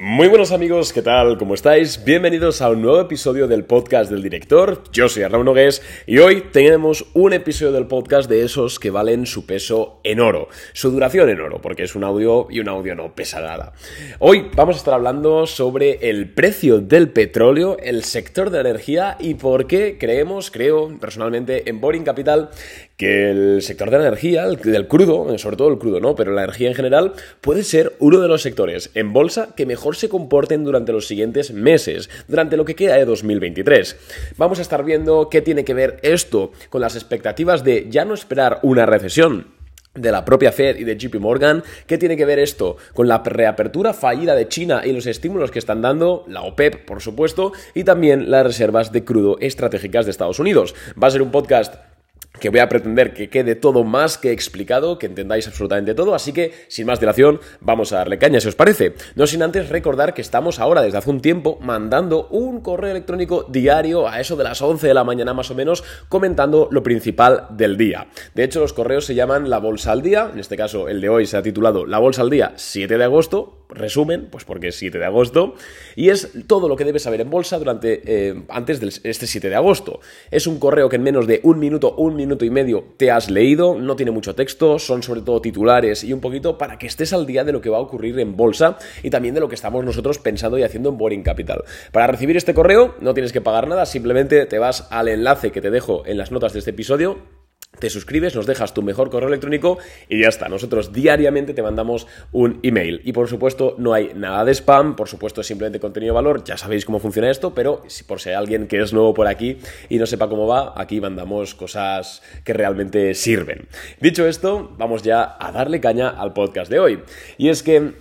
Muy buenos amigos, ¿qué tal? ¿Cómo estáis? Bienvenidos a un nuevo episodio del podcast del director. Yo soy Arnaud Nogués y hoy tenemos un episodio del podcast de esos que valen su peso en oro, su duración en oro, porque es un audio y un audio no pesa nada. Hoy vamos a estar hablando sobre el precio del petróleo, el sector de energía y por qué creemos, creo personalmente en Boring Capital, que el sector de la energía, el, del crudo, sobre todo el crudo, ¿no? Pero la energía en general puede ser uno de los sectores en bolsa que mejor se comporten durante los siguientes meses, durante lo que queda de 2023. Vamos a estar viendo qué tiene que ver esto con las expectativas de ya no esperar una recesión, de la propia Fed y de JP Morgan. ¿Qué tiene que ver esto con la reapertura fallida de China y los estímulos que están dando la OPEP, por supuesto, y también las reservas de crudo estratégicas de Estados Unidos? Va a ser un podcast que voy a pretender que quede todo más que explicado, que entendáis absolutamente todo, así que sin más dilación vamos a darle caña si os parece. No sin antes recordar que estamos ahora desde hace un tiempo mandando un correo electrónico diario a eso de las 11 de la mañana más o menos comentando lo principal del día. De hecho los correos se llaman La Bolsa al Día, en este caso el de hoy se ha titulado La Bolsa al Día 7 de agosto, resumen, pues porque es 7 de agosto, y es todo lo que debes saber en bolsa durante eh, antes de este 7 de agosto. Es un correo que en menos de un minuto, un minuto y medio te has leído, no tiene mucho texto, son sobre todo titulares y un poquito para que estés al día de lo que va a ocurrir en bolsa y también de lo que estamos nosotros pensando y haciendo en Boring Capital. Para recibir este correo no tienes que pagar nada, simplemente te vas al enlace que te dejo en las notas de este episodio te suscribes, nos dejas tu mejor correo electrónico y ya está. Nosotros diariamente te mandamos un email. Y por supuesto, no hay nada de spam, por supuesto, es simplemente contenido de valor. Ya sabéis cómo funciona esto, pero si por si hay alguien que es nuevo por aquí y no sepa cómo va, aquí mandamos cosas que realmente sirven. Dicho esto, vamos ya a darle caña al podcast de hoy. Y es que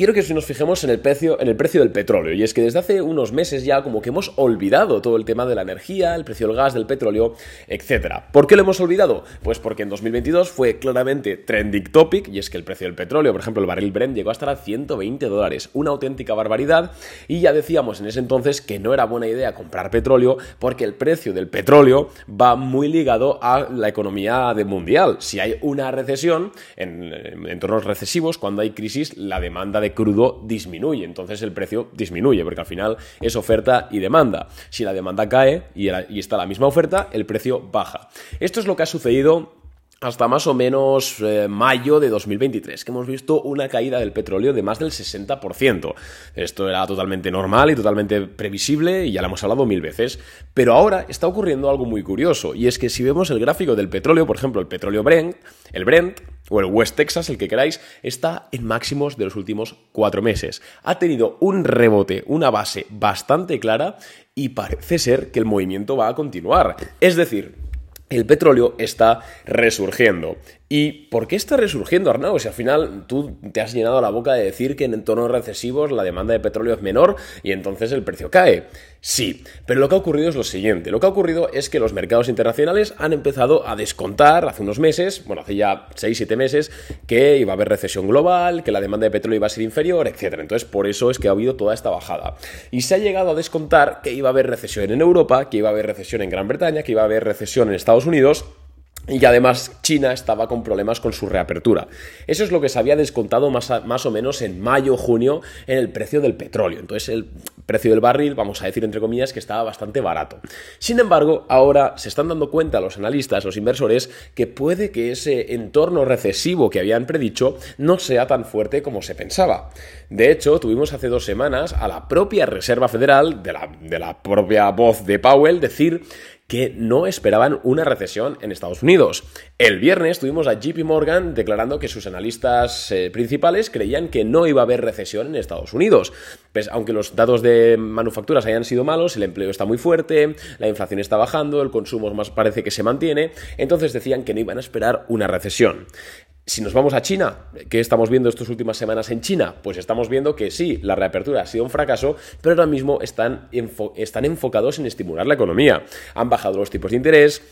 quiero que nos fijemos en el, precio, en el precio del petróleo. Y es que desde hace unos meses ya como que hemos olvidado todo el tema de la energía, el precio del gas, del petróleo, etc. ¿Por qué lo hemos olvidado? Pues porque en 2022 fue claramente trending topic y es que el precio del petróleo, por ejemplo el barril Brent llegó a estar a 120 dólares, una auténtica barbaridad y ya decíamos en ese entonces que no era buena idea comprar petróleo porque el precio del petróleo va muy ligado a la economía de mundial. Si hay una recesión, en entornos recesivos, cuando hay crisis, la demanda de crudo disminuye, entonces el precio disminuye, porque al final es oferta y demanda. Si la demanda cae y, está la misma oferta, el precio baja. Esto es lo que ha sucedido hasta más o menos eh, mayo de 2023, que hemos visto una caída del petróleo de más del 60%. Esto era totalmente normal y totalmente previsible y ya lo hemos hablado mil veces. Pero ahora está ocurriendo algo muy curioso, y es que si vemos el gráfico del petróleo, por ejemplo, el petróleo Brent, el Brent, o el West Texas, el que queráis, está en máximos de los últimos cuatro meses. Ha tenido un rebote, una base bastante clara y parece ser que el movimiento va a continuar. Es decir, el petróleo está resurgiendo. ¿Y por qué está resurgiendo, Arnau? Si al final tú te has llenado la boca de decir que en entornos recesivos la demanda de petróleo es menor y entonces el precio cae. Sí, pero lo que ha ocurrido es lo siguiente. Lo que ha ocurrido es que los mercados internacionales han empezado a descontar hace unos meses, bueno, hace ya 6-7 meses, que iba a haber recesión global, que la demanda de petróleo iba a ser inferior, etc. Entonces, por eso es que ha habido toda esta bajada. Y se ha llegado a descontar que iba a haber recesión en Europa, que iba a haber recesión en Gran Bretaña, que iba a haber recesión en Estados Unidos y además China estaba con problemas con su reapertura. Eso es lo que se había descontado más, más o menos en mayo-junio en el precio del petróleo. Entonces el precio del barril, vamos a decir entre comillas, que estaba bastante barato. Sin embargo, ahora se están dando cuenta los analistas, los inversores, que puede que ese entorno recesivo que habían predicho no sea tan fuerte como se pensaba. De hecho, tuvimos hace dos semanas a la propia Reserva Federal, de la, de la propia voz de Powell, decir que no esperaban una recesión en Estados Unidos. El viernes tuvimos a JP Morgan declarando que sus analistas eh, principales creían que no iba a haber recesión en Estados Unidos. Pues, aunque los datos de manufacturas hayan sido malos, el empleo está muy fuerte, la inflación está bajando, el consumo más parece que se mantiene, entonces decían que no iban a esperar una recesión. Si nos vamos a China, ¿qué estamos viendo estas últimas semanas en China? Pues estamos viendo que sí, la reapertura ha sido un fracaso, pero ahora mismo están, están enfocados en estimular la economía. Han bajado los tipos de interés,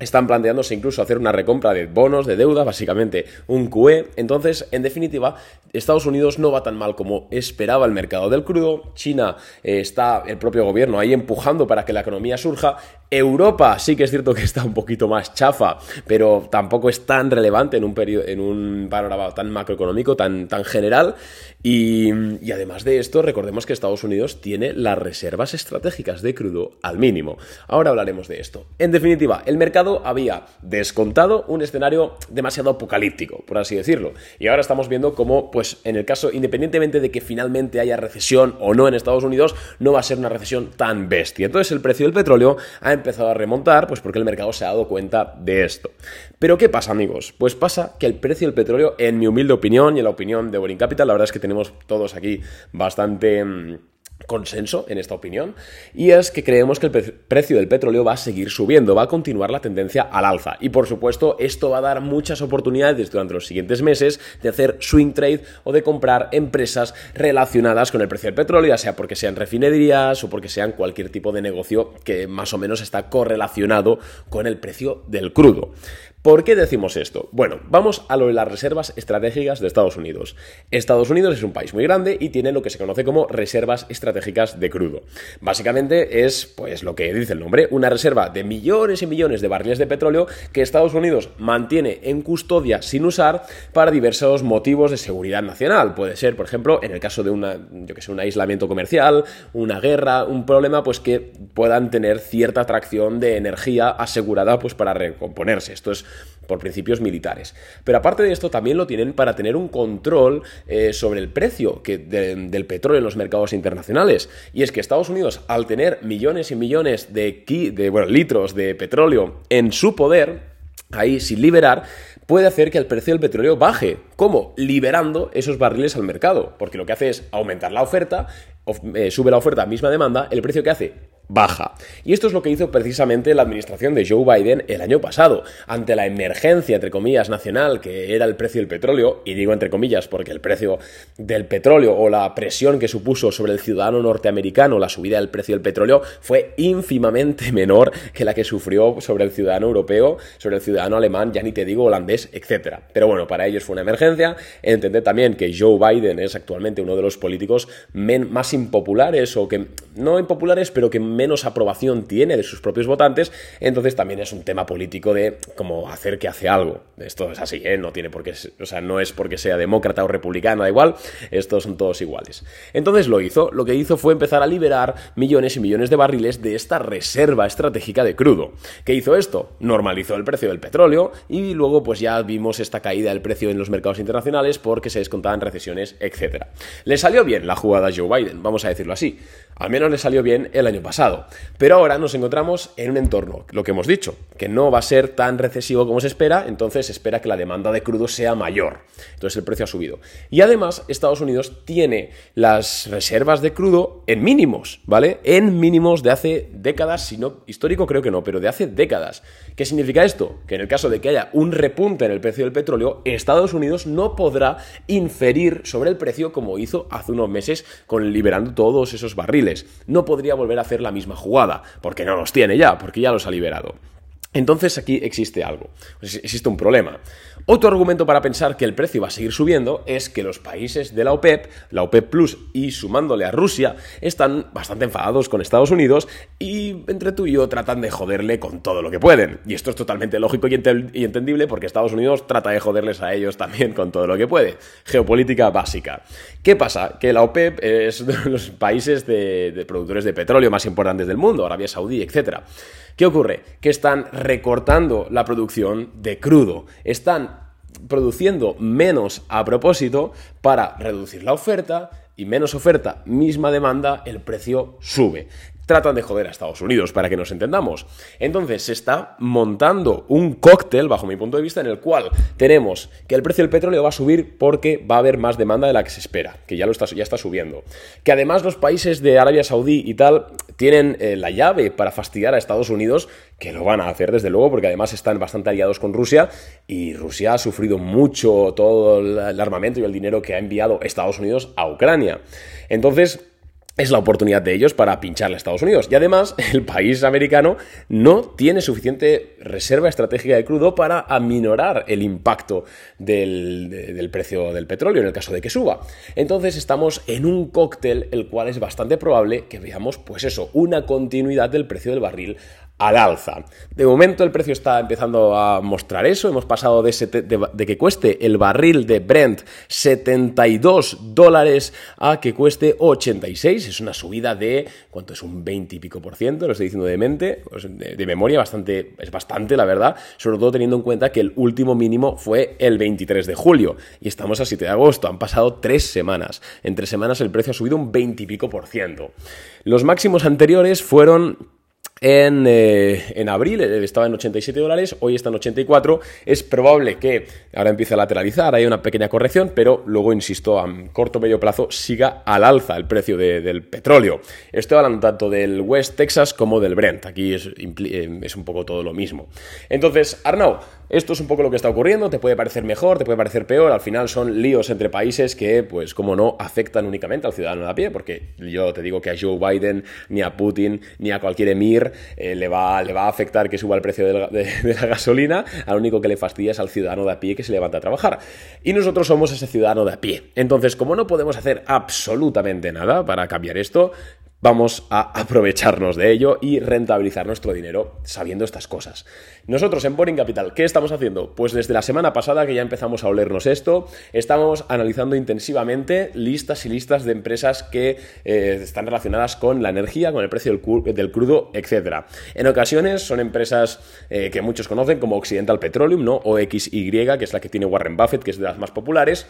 están planteándose incluso hacer una recompra de bonos, de deuda, básicamente un QE. Entonces, en definitiva, Estados Unidos no va tan mal como esperaba el mercado del crudo. China eh, está el propio gobierno ahí empujando para que la economía surja. Europa sí que es cierto que está un poquito más chafa, pero tampoco es tan relevante en un, periodo, en un panorama tan macroeconómico, tan, tan general. Y, además de esto, recordemos que Estados Unidos tiene las reservas estratégicas de crudo al mínimo. Ahora hablaremos de esto. En definitiva, el mercado había descontado un escenario demasiado apocalíptico, por así decirlo. Y ahora estamos viendo cómo, pues en el caso, independientemente de que finalmente haya recesión o no en Estados Unidos, no va a ser una recesión tan bestia. Entonces el precio del petróleo ha empezado a remontar, pues porque el mercado se ha dado cuenta de esto. Pero ¿qué pasa, amigos? Pues pasa que el precio del petróleo, en mi humilde opinión y en la opinión de Boring Capital, la verdad es que tenemos todos aquí bastante mm, consenso en esta opinión y es que creemos que el precio del petróleo va a seguir subiendo, va a continuar la tendencia al alza y por supuesto esto va a dar muchas oportunidades durante los siguientes meses de hacer swing trade o de comprar empresas relacionadas con el precio del petróleo, ya sea porque sean refinerías o porque sean cualquier tipo de negocio que más o menos está correlacionado con el precio del crudo. ¿Por qué decimos esto? Bueno, vamos a lo de las reservas estratégicas de Estados Unidos. Estados Unidos es un país muy grande y tiene lo que se conoce como reservas estratégicas de crudo. Básicamente es, pues lo que dice el nombre, una reserva de millones y millones de barriles de petróleo que Estados Unidos mantiene en custodia sin usar para diversos motivos de seguridad nacional. Puede ser, por ejemplo, en el caso de una, yo que sé, un aislamiento comercial, una guerra, un problema, pues que puedan tener cierta atracción de energía asegurada pues para recomponerse. Esto es por principios militares. Pero aparte de esto, también lo tienen para tener un control eh, sobre el precio del petróleo en los mercados internacionales. Y es que Estados Unidos, al tener millones y millones de, de litros de petróleo en su poder, ahí sin liberar, puede hacer que el precio del petróleo baje. ¿Cómo? Liberando esos barriles al mercado. Porque lo que hace es aumentar la oferta, eh, sube la oferta, misma demanda, el precio que hace baja. Y esto es lo que hizo precisamente la administración de Joe Biden el año pasado, ante la emergencia, entre comillas, nacional, que era el precio del petróleo, y digo entre comillas porque el precio del petróleo o la presión que supuso sobre el ciudadano norteamericano la subida del precio del petróleo fue ínfimamente menor que la que sufrió sobre el ciudadano europeo, sobre el ciudadano alemán, ya ni te digo holandés, etc. Pero bueno, para ellos fue una emergencia. Entended también que Joe Biden es actualmente uno de los políticos más impopulares o que no impopulares, pero que menos aprobación tiene de sus propios votantes, entonces también es un tema político de cómo hacer que hace algo. Esto es así, ¿eh? no tiene por qué, o sea, no es porque sea demócrata o republicano, da igual, estos son todos iguales. Entonces lo hizo, lo que hizo fue empezar a liberar millones y millones de barriles de esta reserva estratégica de crudo. ¿Qué hizo esto? Normalizó el precio del petróleo y luego pues ya vimos esta caída del precio en los mercados internacionales porque se descontaban recesiones, etc. Le salió bien la jugada a Joe Biden, vamos a decirlo así. Al menos le salió bien el año pasado. Pero ahora nos encontramos en un entorno, lo que hemos dicho, que no va a ser tan recesivo como se espera, entonces se espera que la demanda de crudo sea mayor. Entonces el precio ha subido. Y además Estados Unidos tiene las reservas de crudo en mínimos, ¿vale? En mínimos de hace décadas, si no histórico creo que no, pero de hace décadas. ¿Qué significa esto? Que en el caso de que haya un repunte en el precio del petróleo, Estados Unidos no podrá inferir sobre el precio como hizo hace unos meses con liberando todos esos barriles. No podría volver a hacer la misma jugada, porque no los tiene ya, porque ya los ha liberado. Entonces aquí existe algo, existe un problema. Otro argumento para pensar que el precio va a seguir subiendo es que los países de la OPEP, la OPEP Plus y sumándole a Rusia, están bastante enfadados con Estados Unidos y entre tú y yo tratan de joderle con todo lo que pueden. Y esto es totalmente lógico y, entendible porque Estados Unidos trata de joderles a ellos también con todo lo que puede. Geopolítica básica. ¿Qué pasa? Que la OPEP es uno de los países de, de productores de petróleo más importantes del mundo, Arabia Saudí, etc. ¿Qué ocurre? Que están recortando la producción de crudo. Están produciendo menos a propósito para reducir la oferta y menos oferta, misma demanda, el precio sube tratan de joder a Estados Unidos, para que nos entendamos. Entonces se está montando un cóctel, bajo mi punto de vista, en el cual tenemos que el precio del petróleo va a subir porque va a haber más demanda de la que se espera, que ya, lo está, ya está subiendo. Que además los países de Arabia Saudí y tal tienen eh, la llave para fastidiar a Estados Unidos, que lo van a hacer desde luego, porque además están bastante aliados con Rusia y Rusia ha sufrido mucho todo el armamento y el dinero que ha enviado Estados Unidos a Ucrania. Entonces, es la oportunidad de ellos para pincharle a Estados Unidos. Y además, el país americano no tiene suficiente reserva estratégica de crudo para aminorar el impacto del, precio del petróleo en el caso de que suba. Entonces estamos en un cóctel el cual es bastante probable que veamos, pues eso, una continuidad del precio del barril al alza. De momento el precio está empezando a mostrar eso. Hemos pasado de, que cueste el barril de Brent 72 dólares a que cueste 86. Es una subida de, ¿cuánto es? Un 20 y pico por ciento, lo estoy diciendo de mente, pues, de, memoria, bastante, es bastante, la verdad. Sobre todo teniendo en cuenta que el último mínimo fue el 23 de julio y estamos a 7 de agosto. Han pasado tres semanas. En tres semanas el precio ha subido un 20 y pico por ciento. Los máximos anteriores fueron en, eh, en, abril estaba en 87 dólares, hoy está en 84. Es probable que ahora empiece a lateralizar, hay una pequeña corrección, pero luego, insisto, a corto o medio plazo siga al alza el precio del petróleo. Estoy hablando tanto del West Texas como del Brent. Aquí es, eh, es un poco todo lo mismo. Entonces, Arnau, esto es un poco lo que está ocurriendo, te puede parecer mejor, te puede parecer peor, al final son líos entre países que, pues como no, afectan únicamente al ciudadano de a pie, porque yo te digo que a Joe Biden, ni a Putin, ni a cualquier emir eh, le, va, le va a afectar que suba el precio de la, gasolina, al único que le fastidia es al ciudadano de a pie que se levanta a trabajar. Y nosotros somos ese ciudadano de a pie. Entonces, como no podemos hacer absolutamente nada para cambiar esto, vamos a aprovecharnos de ello y rentabilizar nuestro dinero sabiendo estas cosas. Nosotros en Boring Capital, ¿qué estamos haciendo? Pues desde la semana pasada que ya empezamos a olernos esto, estamos analizando intensivamente listas y listas de empresas que eh, están relacionadas con la energía, con el precio del, crudo, etc. En ocasiones son empresas eh, que muchos conocen como Occidental Petroleum, ¿no? O XY, que es la que tiene Warren Buffett, que es de las más populares.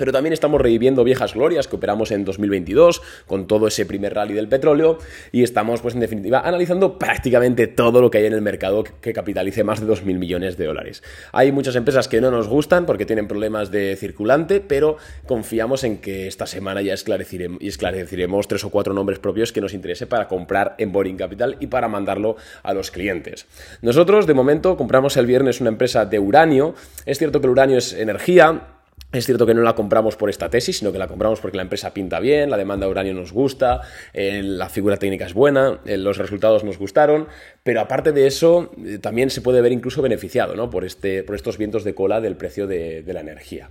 Pero también estamos reviviendo viejas glorias que operamos en 2022 con todo ese primer rally del petróleo y estamos, pues en definitiva, analizando prácticamente todo lo que hay en el mercado que capitalice más de 2.000 millones de dólares. Hay muchas empresas que no nos gustan porque tienen problemas de circulante, pero confiamos en que esta semana ya esclareceremos, esclareceremos tres o cuatro nombres propios que nos interese para comprar en Boring Capital y para mandarlo a los clientes. Nosotros, de momento, compramos el viernes una empresa de uranio. Es cierto que el uranio es energía, es cierto que no la compramos por esta tesis, sino que la compramos porque la empresa pinta bien, la demanda de uranio nos gusta, eh, la figura técnica es buena, eh, los resultados nos gustaron, pero aparte de eso, eh, también se puede ver incluso beneficiado ¿no? por, este, por estos vientos de cola del precio de la energía.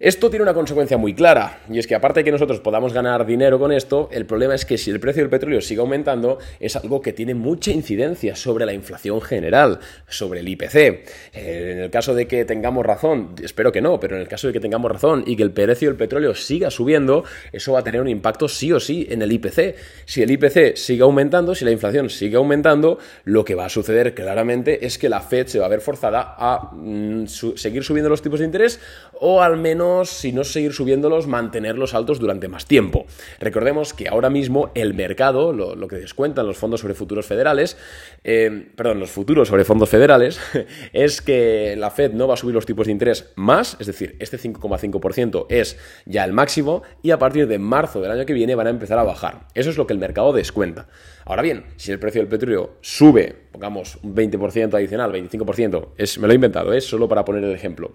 Esto tiene una consecuencia muy clara, y es que aparte de que nosotros podamos ganar dinero con esto, el problema es que si el precio del petróleo sigue aumentando, es algo que tiene mucha incidencia sobre la inflación general, sobre el IPC. Eh, en el caso de que tengamos razón, espero que no, pero en el caso de que tengamos razón y que el precio del petróleo siga subiendo, eso va a tener un impacto sí o sí en el IPC. Si el IPC sigue aumentando, si la inflación sigue aumentando, lo que va a suceder claramente es que la Fed se va a ver forzada a mm, seguir subiendo los tipos de interés o al menos si no seguir subiéndolos, mantenerlos altos durante más tiempo. Recordemos que ahora mismo el mercado, lo, que descuentan los fondos sobre futuros federales, eh, perdón, los futuros sobre fondos federales, es que la Fed no va a subir los tipos de interés más, es decir, este 5,5% es ya el máximo y a partir de marzo del año que viene van a empezar a bajar. Eso es lo que el mercado descuenta. Ahora bien, si el precio del petróleo sube, pongamos un 20% adicional, 25%, es, me lo he inventado, es solo para poner el ejemplo,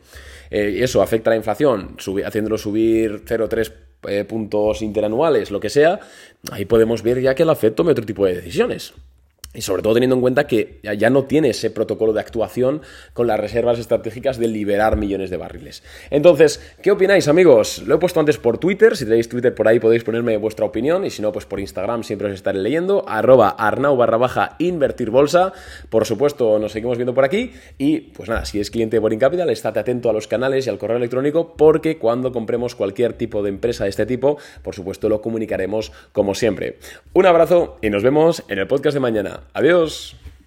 eh, eso afecta la inflación, haciéndolo subir 0,3 eh, puntos interanuales, lo que sea, ahí podemos ver ya que la Fed tome otro tipo de decisiones. Y sobre todo teniendo en cuenta que ya no tiene ese protocolo de actuación con las reservas estratégicas de liberar millones de barriles. Entonces, ¿qué opináis, amigos? Lo he puesto antes por Twitter. Si tenéis Twitter por ahí podéis ponerme vuestra opinión. Y si no, pues por Instagram siempre os estaré leyendo. Arroba arnau barra baja invertir bolsa. Por supuesto, nos seguimos viendo por aquí. Y pues nada, si es cliente de Boring Capital, estate atento a los canales y al correo electrónico porque cuando compremos cualquier tipo de empresa de este tipo, por supuesto lo comunicaremos como siempre. Un abrazo y nos vemos en el podcast de mañana. Adiós.